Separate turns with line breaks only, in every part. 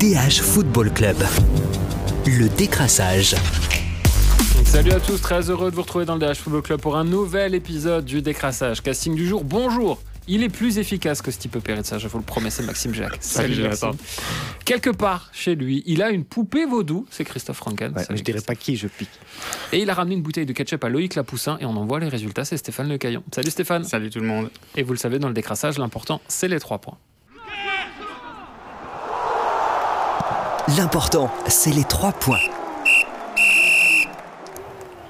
DH Football Club. Le décrassage.
Salut à tous, très heureux de vous retrouver dans le DH Football Club pour un nouvel épisode du décrassage. Casting du jour, bonjour il est plus efficace que Stipe ça je vous le promets, c'est Maxime Jacques.
Salut, Maxime.
Quelque part chez lui, il a une poupée vaudou, c'est Christophe Franken.
Ouais, je dirais pas qui je pique.
Et il a ramené une bouteille de ketchup à Loïc Lapoussin et on en voit les résultats, c'est Stéphane Lecaillon. Salut Stéphane.
Salut tout le monde.
Et vous le savez, dans le décrassage, l'important, c'est les trois points.
L'important, c'est les trois points.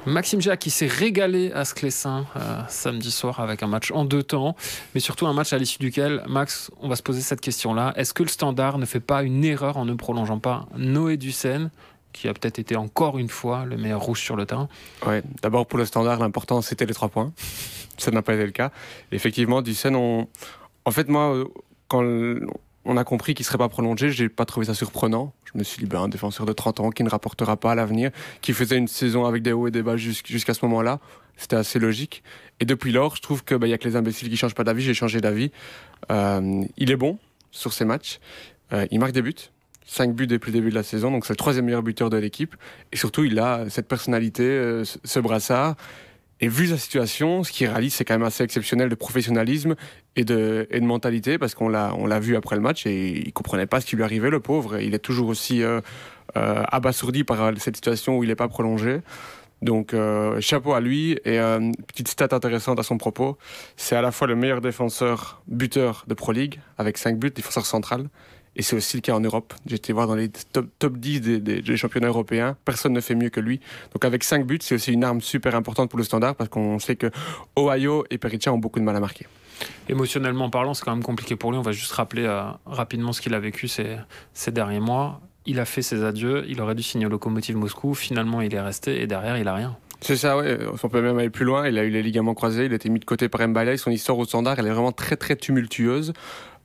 Maxime Jacques qui s'est régalé à Sclessin euh, samedi soir avec un match en deux temps, mais surtout un match à l'issue duquel, Max, on va se poser cette question-là. Est-ce que le standard ne fait pas une erreur en ne prolongeant pas Noé Ducène qui a peut-être été encore une fois le meilleur rouge sur le terrain.
Ouais, d'abord pour le standard, l'important c'était les trois points. Ça n'a pas été le cas. effectivement, Ducène, on... en fait, moi, euh, quand on a compris qu'il ne serait pas prolongé, j'ai pas trouvé ça surprenant. Je me suis dit, ben, un défenseur de 30 ans qui ne rapportera pas à l'avenir, qui faisait une saison avec des hauts et des bas jusqu'à ce moment-là, c'était assez logique. Et depuis lors, je trouve qu'il ben, n'y a que les imbéciles qui changent pas d'avis. J'ai changé d'avis. Euh, il est bon sur ses matchs. Euh, il marque des buts. 5 buts depuis le début de la saison, donc c'est le troisième meilleur buteur de l'équipe. Et surtout, il a cette personnalité, euh, ce brassard. Et vu sa situation, ce qu'il réalise, c'est quand même assez exceptionnel de professionnalisme et de, mentalité, parce qu'on l'a, on l'a vu après le match et il comprenait pas ce qui lui arrivait, le pauvre. Il est toujours aussi euh, euh, abasourdi par cette situation où il n'est pas prolongé. Donc euh, chapeau à lui et petite stat intéressante à son propos, c'est à la fois le meilleur défenseur buteur de Pro League avec 5 buts, défenseur central, et c'est aussi le cas en Europe. J'ai été voir dans les top, top 10 des, championnats européens. Personne ne fait mieux que lui. Donc avec 5 buts, c'est aussi une arme super importante pour le standard parce qu'on sait que Ohio et Perica ont beaucoup de mal à marquer.
Émotionnellement parlant, c'est quand même compliqué pour lui. On va juste rappeler euh, rapidement ce qu'il a vécu ces, ces derniers mois. Il a fait ses adieux. Il aurait dû signer au Lokomotiv Moscou. Finalement, il est resté et derrière, il a rien.
C'est ça, oui. On peut même aller plus loin. Il a eu les ligaments croisés. Il a été mis de côté par Mbaye. Son histoire au standard, elle est vraiment très, très tumultueuse.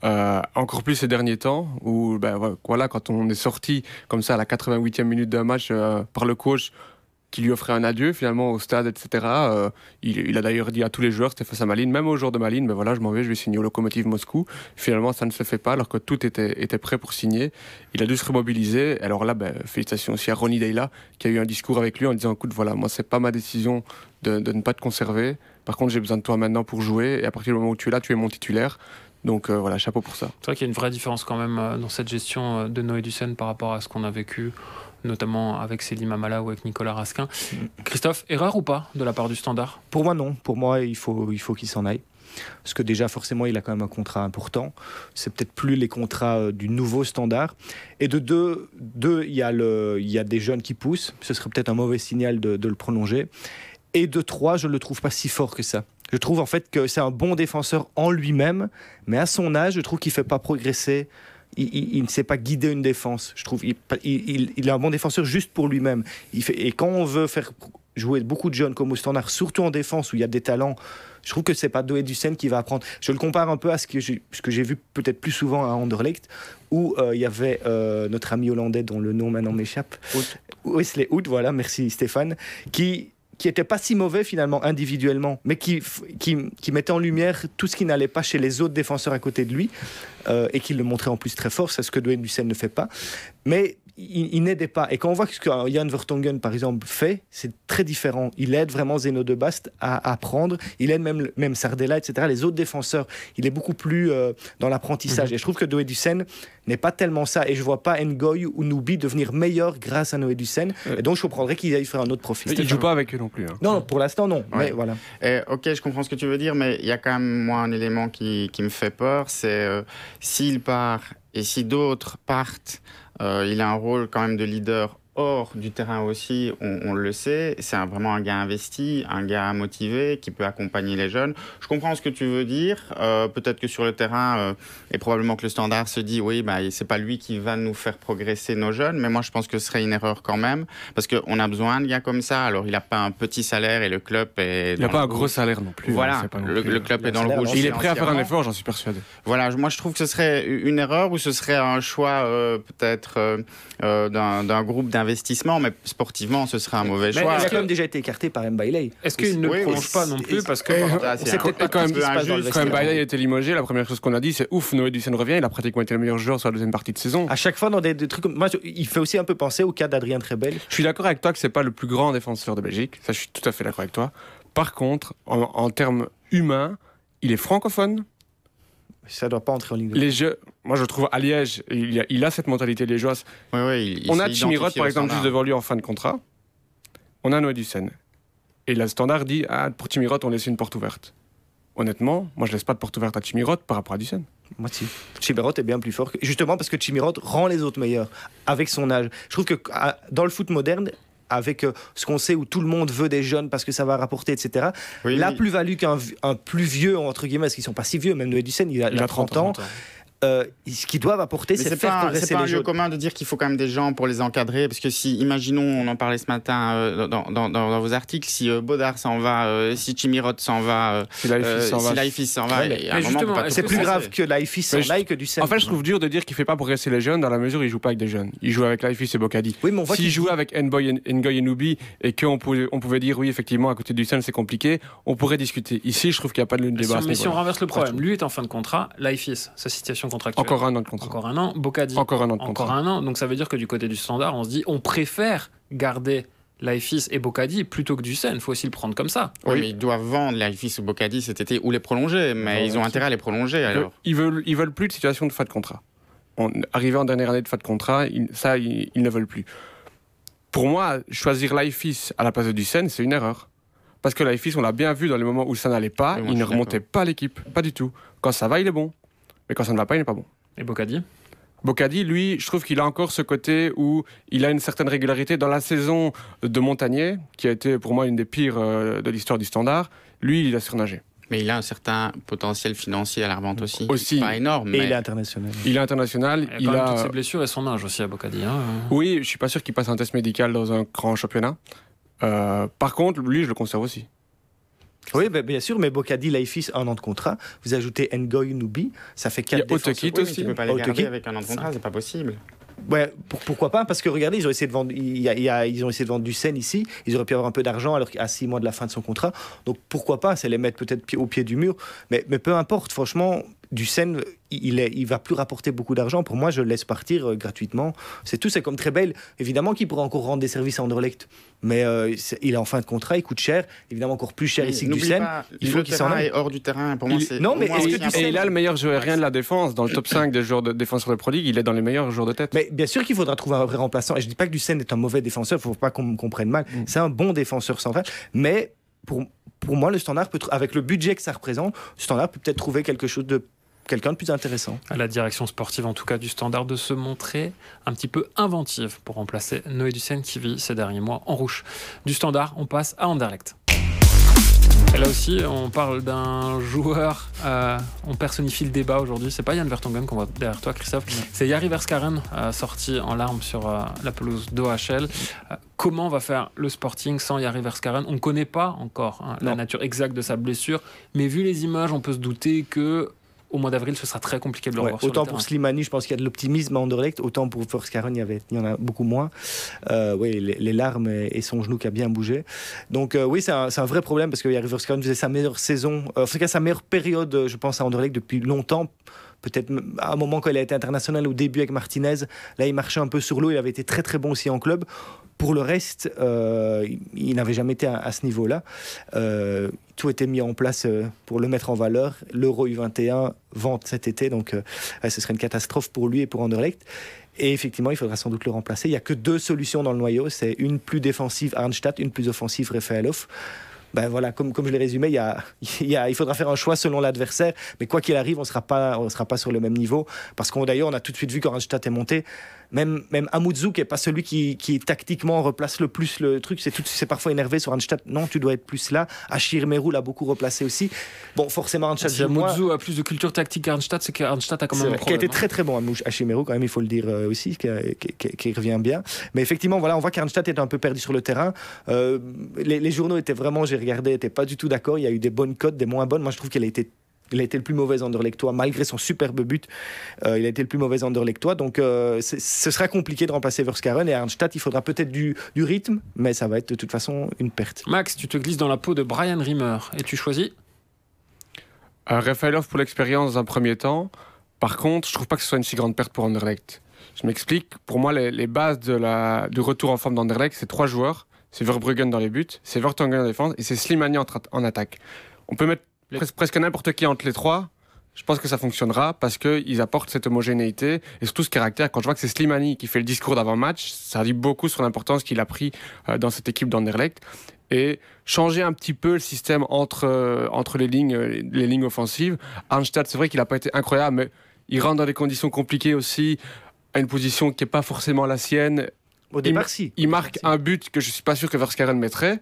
Euh, encore plus ces derniers temps, où ben, voilà, quand on est sorti comme ça à la 88e minute d'un match euh, par le coach qui lui offrait un adieu finalement au stade, etc. Euh, il, a d'ailleurs dit à tous les joueurs, c'était face à Malines, même aux joueurs de Malines, ben voilà, je m'en vais, je vais signer au Lokomotiv Moscou. Finalement, ça ne se fait pas alors que tout était, était prêt pour signer. Il a dû se remobiliser. Alors là, ben, félicitations aussi à Ronnie Deyla qui a eu un discours avec lui en disant, écoute, voilà, moi c'est pas ma décision de, de ne pas te conserver. Par contre, j'ai besoin de toi maintenant pour jouer. Et à partir du moment où tu es là, tu es mon titulaire. Donc euh, voilà, chapeau pour ça.
C'est vrai qu'il y a une vraie différence quand même euh, dans cette gestion euh, de Noé Ducène par rapport à ce qu'on a vécu, notamment avec Céline Mamala ou avec Nicolas Raskin. Christophe, erreur ou pas de la part du Standard?
Pour moi, non. Pour moi, il faut, il faut qu'il s'en aille. Parce que déjà, forcément, il a quand même un contrat important. C'est peut-être plus les contrats du nouveau standard. Et de deux, deux il, y a le, il y a des jeunes qui poussent. Ce serait peut-être un mauvais signal de, de le prolonger. Et de trois, je ne le trouve pas si fort que ça. Je trouve en fait que c'est un bon défenseur en lui-même, mais à son âge, je trouve qu'il ne fait pas progresser. Il, ne sait pas guider une défense. Je trouve il, il est un bon défenseur juste pour lui-même. Et quand on veut faire jouer beaucoup de jeunes comme au standard, surtout en défense où il y a des talents, je trouve que c'est pas Doé Ducen qui va apprendre. Je le compare un peu à ce que j'ai vu peut-être plus souvent à Anderlecht, où euh, il y avait euh, notre ami hollandais dont le nom maintenant m'échappe. Wesley Hood, voilà, merci Stéphane, qui qui était pas si mauvais finalement individuellement, mais qui, qui, mettait en lumière tout ce qui n'allait pas chez les autres défenseurs à côté de lui, euh, et qui le montrait en plus très fort, c'est ce que Dwayne Lucien ne fait pas. Mais il, n'aidait pas. Et quand on voit ce que Jan Vertonghen, par exemple, fait, c'est très différent. Il aide vraiment Zeno de Bast à apprendre. Il aide même, même Sardella, etc. Les autres défenseurs, il est beaucoup plus euh, dans l'apprentissage. Mhm. Et je trouve que Noé Ducen n'est pas tellement ça. Et je vois pas Ngoy ou Noubi devenir meilleur grâce à Noé Ducen. Et donc, je comprendrais qu'il aille faire un autre profil.
il joue pas avec eux non plus. Hein.
Non, pour l'instant, non. Mais voilà.
ok, je comprends ce que tu veux dire, mais il y a quand même, moi, un élément qui, qui me fait peur. C'est euh, s'il part et si d'autres partent euh, il a un rôle quand même de leader hors du terrain aussi, on, le sait, c'est vraiment un gars investi, un gars motivé qui peut accompagner les jeunes. Je comprends ce que tu veux dire. Euh, peut-être que sur le terrain, euh, et probablement que le standard se dit, oui, bah, c'est pas lui qui va nous faire progresser nos jeunes, mais moi je pense que ce serait une erreur quand même, parce qu'on a besoin de gars comme ça. Alors il n'a pas un petit salaire et le club est.
Il n'a pas un gros salaire non plus.
Voilà, le, club est dans le rouge.
Il est prêt à faire un effort, j'en suis persuadé.
Voilà, moi je trouve que ce serait une erreur ou ce serait un choix euh, peut-être d'un groupe d'investisseurs investissement, mais sportivement, ce serait un mauvais
Mais
choix.
il a
est-ce
quand même déjà été écarté par Mbailey.
Est-ce qu'il ne
Oui,
prolonge pas non plus parce que
On
c'est
peut-être pas
quand même
qui se passe dans le
injuste.
Quand
vestiaire.
Bailey a été limogé, la première chose qu'on a dit, c'est ouf, Noé Ducène revient, il a pratiquement été le meilleur joueur sur la deuxième partie de saison.
À chaque fois, dans des, des trucs comme. Moi, il fait aussi un peu penser au cas d'Adrien Trebel.
Je suis d'accord avec toi que c'est pas le plus grand défenseur de Belgique, ça je suis tout à fait d'accord avec toi. Par contre, en, en termes humains, il est francophone.
Ça doit pas entrer en ligne de
Les jeux, moi je trouve à Liège, il a, il a cette mentalité liégeoise.
Oui, oui, il- il
On a
identifié
par exemple juste
standard.
devant lui en fin de contrat. On a Noé Ducène. Et le standard dit ah pour Chimirot on laisse une porte ouverte. Honnêtement, moi je laisse pas de porte ouverte à Chimirot par rapport à Ducène.
Moi, si. Chimirot est bien plus fort. que- Justement parce que Chimirot rend les autres meilleurs avec son âge. Je trouve que dans le foot moderne, avec euh, ce qu'on sait où tout le monde veut des jeunes parce que ça va rapporter, etc.
Oui,
la
oui.
plus-value qu'un plus vieux, entre guillemets, parce qu'ils sont pas si vieux, même Noé Ducène, il a, il a 30 ans, euh, ce qu'ils doivent apporter, c'est faire
pas,
progresser
c'est pas un
les
lieu
jeunes.
commun de dire qu'il faut quand même des gens pour les encadrer, parce que si, imaginons, on en parlait ce matin euh, dans, dans- dans- dans vos articles, si euh, Baudard s'en va, euh, si Chimirot s'en va, euh,
Si
euh,
s'en va.
s'en va,
C'est plus grave que Laifis s'en aille que Ducène.
En fait, je trouve dur de dire qu'il fait pas progresser les jeunes dans la mesure où il joue pas avec des jeunes. Il joue avec Laifis et Bocadi.
Oui, mais on voit
S'il jouait avec Nboy et Ngoy et Nubi et qu'on pouvait, on pouvait dire oui, effectivement, à côté du Ducène, c'est compliqué, on pourrait discuter. Ici, je trouve qu'il n'y a pas de débat.
mais si on renverse le problème, lui est en fin de contrat, Laifis, sa situation contractuelle.
Encore un an de contrat.
Encore un an. Bocadi,
Encore un an de
encore
contrat.
un an. Donc ça veut dire que du côté du standard, on se dit on préfère garder Laifis et Bocadi plutôt que Ducène. Il faut aussi le prendre comme ça.
Oui, mais ils doivent vendre Laifis ou Bocadi cet été ou les prolonger, mais ils ont intérêt à les prolonger alors.
Ils veulent, ils veulent plus de situation de fin de contrat. On, arrivé en dernière année de fin de contrat, ils- ça, ils, ils ne veulent plus. Pour moi, choisir Laifis à la place de Ducène, c'est une erreur. Parce que Laifis, on l'a bien vu dans les moments où ça n'allait pas,
Oui,
il ne remontait pas l'équipe, pas du tout. Quand ça va, il est bon. Mais quand ça ne va pas, il n'est pas bon.
Et Bocadi?
Bocadi, lui, je trouve qu'il a encore ce côté où il a une certaine régularité dans la saison de Montagnier, qui a été pour moi une des pires euh, de l'histoire du standard. Lui, il a surnagé.
Mais il a un certain potentiel financier à la revente aussi.
Aussi.
Pas énorme,
Et
mais
il est international.
Il est international.
A
Il a,
toutes ses blessures et son âge aussi à Bocadi. hein.
Oui, je suis pas sûr qu'il passe un test médical dans un grand championnat. Euh, par contre, lui, je le conserve aussi.
Oui, ben, bien sûr, mais Bocadi, Laifis, un an de contrat. Vous ajoutez Ngoy, Nubi, ça fait
Il y a
4 défenseurs.
Oui, mais
aussi.
tu peux pas les garder avec un an de contrat, c'est pas possible.
Ouais, pour- pourquoi pas? Parce que regardez, ils ont essayé de vendre, il y a- il y a- ils ont essayé de vendre du Seine ici. Ils auraient pu avoir un peu d'argent alors qu'à 6 mois de la fin de son contrat. Donc pourquoi pas? C'est les mettre peut-être au pied du mur. Mais, mais peu importe, franchement, du Seine, il, est, il va plus rapporter beaucoup d'argent. Pour moi, je le laisse partir euh, gratuitement. C'est tout, c'est comme très belle. Évidemment qu'il pourrait encore rendre des services à Anderlecht. Mais euh, il est en fin de contrat, il coûte cher. Évidemment encore plus cher ici que du
N'oublie
Seine.
pas,
il faut qu'il s'en aille.
est hors du terrain. Pour moi,
Il-
c'est
Non, mais est-ce que
Et il a le meilleur joueur aérien de la défense. Dans le top 5 des joueurs de défenseurs de Pro League, il est dans les meilleurs joueurs de tête.
Mais bien sûr qu'il faudra trouver un vrai remplaçant. Et je dis pas que Ducène est un mauvais défenseur, il faut pas qu'on me comprenne mal.
Mm.
C'est un bon défenseur central. Mais pour, pour moi, le standard, peut, avec le budget que ça représente, le standard peut peut-être trouver quelque chose de quelqu'un de plus intéressant.
à la direction sportive en tout cas du standard de se montrer un petit peu inventive pour remplacer Noé Ducène qui vit ces derniers mois en rouge. Du standard, on passe à Anderlecht. Et là aussi, on parle d'un joueur, euh, on personnifie le débat aujourd'hui. C'est pas Yann Vertonghen qu'on voit derrière toi, Christophe. C'est Yari Verskaren, euh, sorti en larmes sur euh, la pelouse d'OHL. Comment va faire le Sporting sans Yari Verskaren? On ne connaît pas encore hein, la nature exacte de sa blessure, mais vu les images, on peut se douter que au mois d'avril, ce sera très compliqué de le
Ouais,
revoir sur le
autant
terrain.
pour Slimani, je pense qu'il y a de l'optimisme à Anderlecht, autant pour Forscaron, il y, avait, il y en a beaucoup moins. Euh, oui, les, les larmes et, et son genou qui a bien bougé. Donc euh, oui, c'est un, vrai problème parce que Yari Forscaron faisait sa meilleure saison, euh, en tout cas sa meilleure période, je pense, à Anderlecht depuis longtemps. Peut-être à un moment quand il a été international au début avec Martinez, là il marchait un peu sur l'eau, il avait été très très bon aussi en club. Pour le reste, euh, il, n'avait jamais été à, ce niveau-là. Euh, tout était mis en place euh, pour le mettre en valeur. L'Euro U21 vente cet été, donc ce serait une catastrophe pour lui et pour Anderlecht. Et effectivement, il faudra sans doute le remplacer. Il n'y a que deux solutions dans le noyau. C'est une plus défensive Arnstadt, une plus offensive Rafaelov. Ben voilà, comme, comme je l'ai résumé, il, y a, il, faudra faire un choix selon l'adversaire. Mais quoi qu'il arrive, on ne sera pas sur le même niveau. Parce qu'on d'ailleurs, on a tout de suite vu quand est monté. Même, même qui n'est pas celui qui, qui tactiquement replace le plus le truc, c'est parfois énervé sur Arnstadt. Non, tu dois être plus là. Achir Merou l'a beaucoup replacé aussi. Bon, forcément, Arnstadt,
Si
j'aime moins.
Mutsu a plus de culture tactique qu'Arnstadt, c'est qu'Arnstadt a quand même un
vrai, qui a
problème.
été très très bon Mouch Hachimero quand même il faut le dire euh, aussi qui, qui- qui- revient bien mais effectivement voilà on voit qu'Arnstadt est un peu perdu sur le terrain Euh, les, les journaux étaient vraiment j'ai regardé étaient pas du tout d'accord il y a eu des bonnes cotes des moins bonnes moi je trouve qu'elle a été Il a été le plus mauvais Anderlechtois, malgré son superbe but. Euh, il a été le plus mauvais Anderlechtois. Donc, euh, ce sera compliqué de remplacer Verskaren. Et à Arnstadt, il faudra peut-être du, du rythme, mais ça va être de toute façon une perte.
Max, tu te glisses dans la peau de Brian Rimmer et tu choisis?
Euh, Rafaelov pour l'expérience dans un premier temps. Par contre, je trouve pas que ce soit une si grande perte pour Anderlecht. Je m'explique. Pour moi, les, les bases de la, du retour en forme d'Anderlecht, c'est trois joueurs. C'est Verbruggen dans les buts, c'est Vertonghen en défense et c'est Slimani en, attaque. On peut mettre pres- presque n'importe qui entre les trois. Je pense que ça fonctionnera parce qu'ils apportent cette homogénéité et surtout ce caractère. Quand je vois que c'est Slimani qui fait le discours d'avant-match, ça dit beaucoup sur l'importance qu'il a pris euh, dans cette équipe d'Anderlecht. Et changer un petit peu le système entre, euh, entre les, lignes, euh, les lignes offensives. Arnstadt, c'est vrai qu'il n'a pas été incroyable, mais il rentre dans des conditions compliquées aussi, à une position qui n'est pas forcément la sienne.
Au départ, si.
Il marque un but que je suis pas sûr que Verskaren mettrait.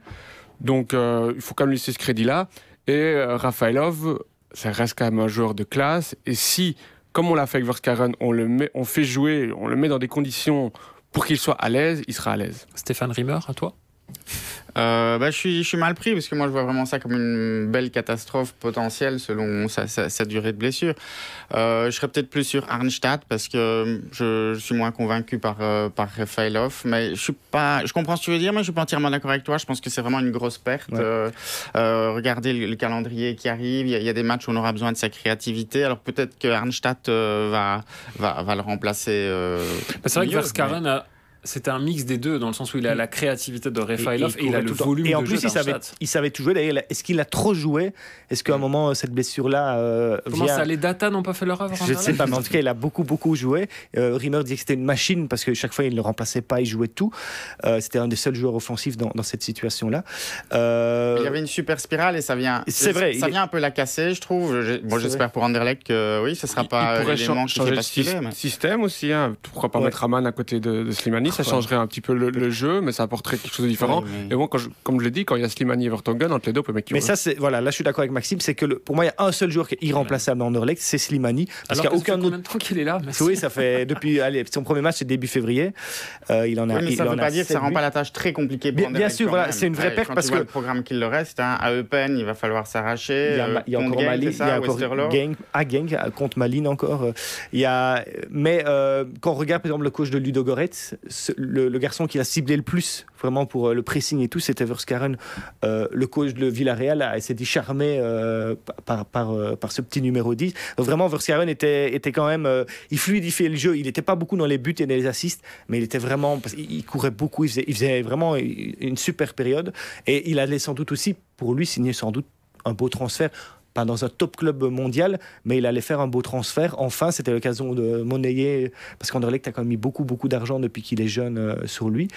Donc euh, il faut quand même lui laisser ce crédit-là. Et euh, Rafaelov, ça reste quand même un joueur de classe. Et si, comme on l'a fait avec Verskaren, on le met, on fait jouer, on le met dans des conditions pour qu'il soit à l'aise, il sera à l'aise.
Stéphane Rimmer, à toi
Euh, bah, je, suis, je suis mal pris parce que moi je vois vraiment ça comme une belle catastrophe potentielle selon sa, sa- sa durée de blessure. Euh, je serais peut-être plus sur Arnstadt parce que je, je suis moins convaincu par, euh, par Rafaelov. Mais je suis pas, je comprends ce que tu veux dire, mais je suis pas entièrement d'accord avec toi. Je pense que c'est vraiment une grosse perte.
Ouais.
Euh, euh, regardez le, le calendrier qui arrive. Il y, a, il y a des matchs où on aura besoin de sa créativité. Alors peut-être que Arnstadt euh, va, va, va le remplacer. euh,
Bah, C'est vrai que Verskaren, a- c'était un mix des deux, dans le sens où il a la créativité de Rafaelov et, il a le volume
Et en
de
plus,
jeu
il savait,
d'Arnstadt.
il savait tout jouer. D'ailleurs, est-ce qu'il a trop joué? Est-ce qu'à un moment, euh, cette blessure-là euh,
Comment ça, les data n'ont pas fait leur œuvre
Je ne sais pas, mais en tout cas, il a beaucoup, beaucoup joué. Euh, Rimmer dit que c'était une machine parce que chaque fois, il ne le remplaçait pas, il jouait tout. Euh, c'était un des seuls joueurs offensifs dans, dans cette situation-là. Euh,
Il y avait une super spirale et ça vient.
C'est vrai,
Ça vient un peu la casser, je trouve.
C'est
j'espère pour Anderlecht que oui, ce sera
Il-
pas
il pourrait changer de système aussi. hein. Pourquoi pas mettre Raman à côté de, de Slimani? Ça changerait un petit peu le, le jeu, mais ça apporterait quelque chose de différent.
Mais-
Et bon, quand je- comme je l'ai dit, quand il y a Slimani et Vertonghen, entre les deux, on peut mettre qui
Mais ça, c'est voilà, là, je suis d'accord avec Maxime, c'est que le- pour moi, il y a un seul joueur qui est irremplaçable dans Anderlecht, c'est Slimani, parce qu'il n'y a aucun autre.
temps qu'il est là.
Oui, ça fait depuis allez, son premier match, c'est début février. Euh, il en a.
Oui, mais
il
ça ne
en
veut
a
pas dire que ça rend pas la tâche très compliquée pour
Bien- sûr, voilà, c'est une vraie
Ouais,
perte parce que-
le programme qu'il leur reste, hein, à Eupen, il va falloir s'arracher.
Il y a,
euh,
encore Mali, il y a encore. Genk, à à- contre Malines encore. euh, Il y a, mais euh, quand on regarde par exemple le coach de Ludo Goretz, le, garçon qui a ciblé le plus vraiment pour euh, le pressing et tout, c'était Verskaren. Euh, le coach de Villarreal s'est dit charmé euh, par, euh, par ce petit numéro 10. Donc vraiment, Verskaren était, était quand même. il fluidifiait le jeu. Il n'était pas beaucoup dans les buts et dans les assists, mais il était vraiment. Il courait beaucoup. Il faisait, il faisait vraiment une super période. Et il allait sans doute aussi, pour lui, signer sans doute un beau transfert. Pas dans un top club mondial, mais il allait faire un beau transfert. Enfin, c'était l'occasion de monnayer, parce qu'Anderlecht a quand même mis beaucoup, beaucoup d'argent depuis qu'il est jeune euh, sur lui.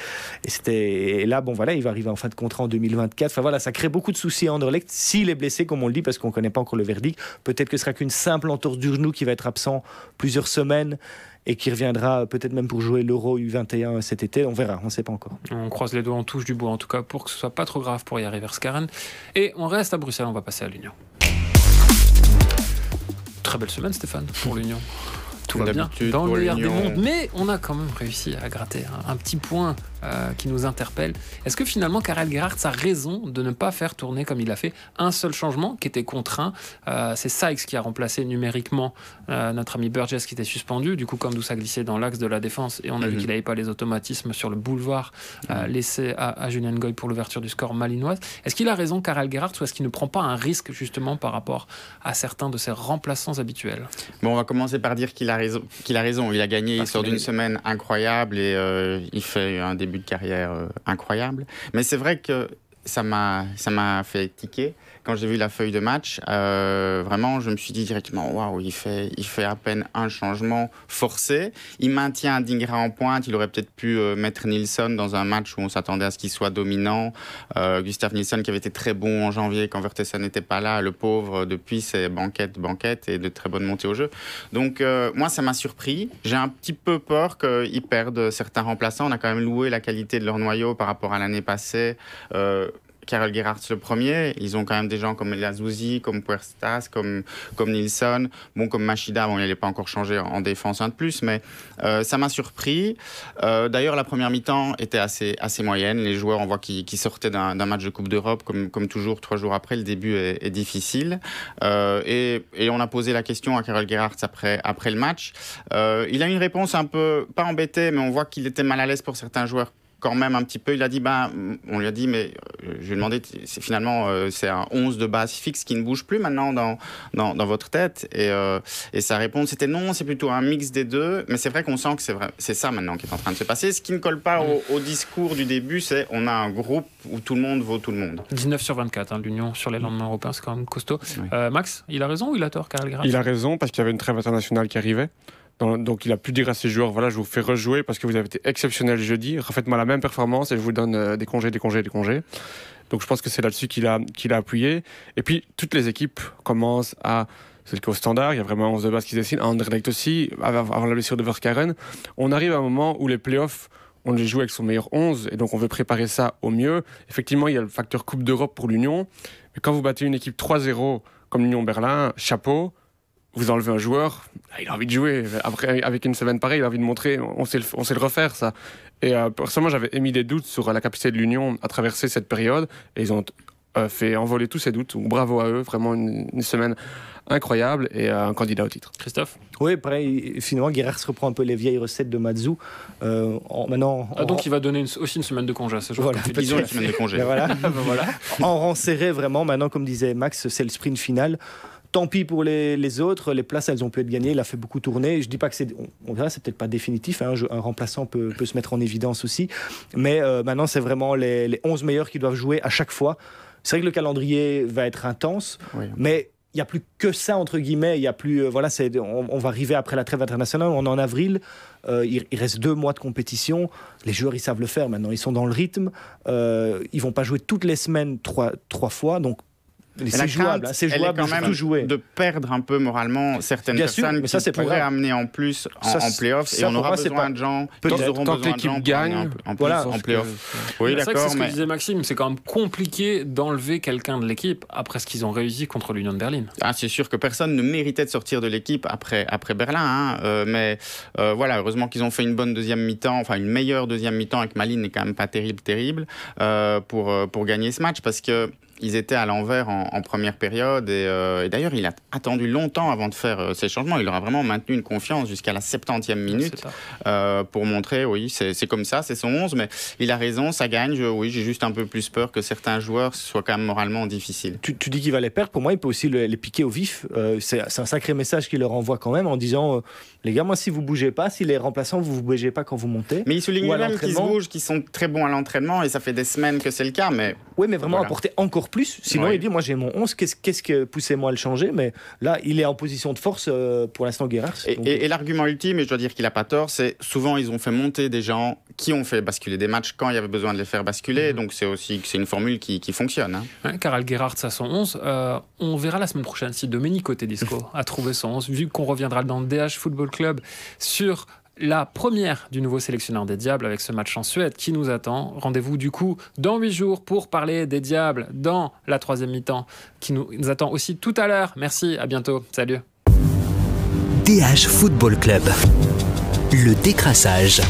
Et, c'était, là, bon, voilà, il va arriver en fin de contrat en 2024. Enfin, voilà, ça crée beaucoup de soucis à Anderlecht. S'il est blessé, comme on le dit, parce qu'on ne connaît pas encore le verdict, peut-être que ce sera qu'une simple entorse du genou qui va être absent plusieurs semaines et qui reviendra peut-être même pour jouer l'Euro U21 cet été. On verra, on ne sait pas encore.
On croise les doigts, on touche du bois en tout cas pour que ce soit pas trop grave pour y arriver Skaren. Et on reste à Bruxelles, on va passer à l'Union. Très belle semaine Stéphane pour l'Union. Tout va bien
D'habitude,
dans le meilleur des mondes, mais on a quand même réussi à gratter un, un petit point euh, qui nous interpelle. Est-ce que finalement Karel Gerhardt a raison de ne pas faire tourner comme il a fait un seul changement qui était contraint Euh, C'est Sykes qui a remplacé numériquement euh, notre ami Burgess qui était suspendu. Du coup, comme ça glissé dans l'axe de la défense et on a vu
Mhm.
qu'il n'avait pas les automatismes sur le boulevard euh, laissé à, à Julien Goy pour l'ouverture du score malinoise. Est-ce qu'il a raison, Karel Gerhardt, ou est-ce qu'il ne prend pas un risque justement par rapport à certains de ses remplaçants habituels?
Bon, on va commencer par dire qu'il a raison. Qu'il a raison. Il a gagné,
Parce
il sort d'une semaine incroyable et euh, il fait un début de carrière euh, incroyable. Mais c'est vrai que ça m'a ça m'a fait tiquer quand j'ai vu la feuille de match. euh, vraiment, je me suis dit directement, waouh, il fait il fait à peine un changement forcé. Il maintient Dingra en pointe. Il aurait peut-être pu euh, mettre Nilsson dans un match où on s'attendait à ce qu'il soit dominant. Euh, Gustave Nilsson qui avait été très bon en janvier quand Vertessen n'était pas là, le pauvre depuis c'est banquette banquette et de très bonnes montées au jeu. Donc moi ça m'a surpris. J'ai un petit peu peur qu'ils perdent certains remplaçants. On a quand même loué la qualité de leur noyau par rapport à l'année passée. Karel Gerhardt le premier. Ils ont quand même des gens comme Lazouzi, comme Puertas, comme, comme Nilsson, bon, comme Machida. Bon, il n'est pas encore changé en défense un de plus, mais euh, ça m'a surpris. Euh, d'ailleurs, la première mi-temps était assez, assez moyenne. Les joueurs, on voit qu'ils sortaient d'un match de Coupe d'Europe, comme, comme toujours, trois jours après. Le début est, difficile. Euh, et, et, on a posé la question à Karel Gerhardt après, après le match. il a une réponse un peu, pas embêtée, mais on voit qu'il était mal à l'aise pour certains joueurs quand même un petit peu. Il a dit, ben, on lui a dit, mais euh, je lui ai demandé, c'est finalement, euh, c'est un 11 de base fixe qui ne bouge plus maintenant dans, dans, dans votre tête. Et, euh, et sa réponse c'était non, c'est plutôt un mix des deux. Mais c'est vrai qu'on sent que c'est vrai, c'est ça maintenant qui est en train de se passer. Ce qui ne colle pas au, discours du début, c'est on a un groupe où tout le monde vaut tout le monde.
19 sur 24, hein, l'Union sur les lendemains européens, c'est quand même costaud. Max, il a raison ou il a tort, Karel
Il a raison parce qu'il y avait une trêve internationale qui arrivait donc il a pu dire à ses joueurs, voilà, je vous fais rejouer parce que vous avez été exceptionnel jeudi, refaites-moi la même performance et je vous donne euh, des congés, des congés, des congés. Donc je pense que c'est là-dessus qu'il a, a appuyé. Et puis toutes les équipes commencent à... C'est le cas au standard, il y a vraiment 11 de base qui se dessinent. À Anderlecht aussi, avant la blessure de Verkaren. On arrive à un moment où les playoffs, on les joue avec son meilleur 11 et donc on veut préparer ça au mieux. Effectivement, il y a le facteur Coupe d'Europe pour l'Union. Mais quand vous battez une équipe 3-0 comme l'Union Berlin, chapeau, vous enlevez un joueur, ah, il a envie de jouer. Après, avec une semaine pareille, il a envie de montrer, on sait le, on sait le refaire, ça. Et euh, personnellement, j'avais émis des doutes sur la capacité de l'Union à traverser cette période. Et ils ont euh, fait envoler tous ces doutes. bravo à eux, vraiment une, semaine incroyable et euh, un candidat au titre.
Christophe?
Oui, pareil, finalement, Guerrero se reprend un peu les vieilles recettes de Matsu. En, maintenant,
ah, donc il va donner aussi une semaine de congé à ce joueur.
Voilà, une semaine de congé.
voilà. voilà. En rang serré, vraiment, maintenant, comme disait Max, c'est le sprint final tant pis pour les, autres, les places elles ont pu être gagnées, il a fait beaucoup tourner. Je dis pas que c'est, on, verra, c'est peut-être pas définitif, hein, un, remplaçant peut, se mettre en évidence aussi, mais euh, maintenant c'est vraiment les, les 11 meilleurs qui doivent jouer à chaque fois. C'est vrai que le calendrier va être intense, mais il n'y a plus que ça entre guillemets. Il y a plus, euh, voilà, c'est, on, va arriver après la trêve internationale. On est en avril. Euh, il, reste deux mois de compétition. Les joueurs, ils savent le faire maintenant. Ils sont dans le rythme. Euh, ils vont pas jouer toutes les semaines trois, trois fois. Donc
c'est jouable, hein, c'est jouable quand même jouer. de perdre un peu moralement certaines personnes mais ça, qui pourraient amener en plus en, ça, en playoff et on aura besoin de gens
tant de gens gagne
en, voilà, en playoff.
Oui, d'accord. C'est ce que disait Maxime, c'est quand même compliqué d'enlever quelqu'un de l'équipe après ce qu'ils ont réussi contre l'Union de Berlin.
Ah, c'est sûr que personne ne méritait de sortir de l'équipe après, après Berlin, hein, euh, mais euh, voilà, heureusement qu'ils ont fait une bonne deuxième mi-temps, enfin une meilleure deuxième mi-temps avec Malines n'est quand même pas terrible, terrible euh, pour, pour gagner ce match parce que ils étaient à l'envers en, première période euh, et, d'ailleurs il a attendu longtemps avant de faire euh, ces changements. Il leur a vraiment maintenu une confiance jusqu'à la 70e minute euh, pour montrer oui c'est comme ça, c'est son 11 mais il a raison, ça gagne. oui j'ai juste un peu plus peur que certains joueurs soient quand même moralement difficiles.
Tu, dis qu'il va les perdre, pour moi il peut aussi les, piquer au vif. c'est un sacré message qu'il leur envoie quand même en disant les gars moi si vous bougez pas, si les remplaçants vous vous bougez pas quand vous montez.
Mais il souligne même qu'ils se bougent, qu'ils sont très bons à l'entraînement et ça fait des semaines que c'est le cas mais...
Oui mais vraiment apporter encore plus. Sinon, il dit Moi, j'ai mon 11, qu'est-ce, qu'est-ce que poussez-moi à le changer? Mais là, il est en position de force euh, pour l'instant, Guerrard.
Et, l'argument ultime, et je dois dire qu'il n'a pas tort, c'est souvent, ils ont fait monter des gens qui ont fait basculer des matchs quand il y avait besoin de les faire basculer. Mhm. Donc, c'est aussi c'est une formule qui, fonctionne. Hein.
Ouais, Karel Gerhardt a son 11. Euh, on verra la semaine prochaine si Domenico Tedesco a trouvé son 11, vu qu'on reviendra dans le DH Football Club sur la première du nouveau sélectionneur des Diables avec ce match en Suède qui nous attend. Rendez-vous du coup dans huit jours pour parler des Diables dans la troisième mi-temps qui nous, attend aussi tout à l'heure. Merci, à bientôt. Salut.
DH Football Club. Le décrassage.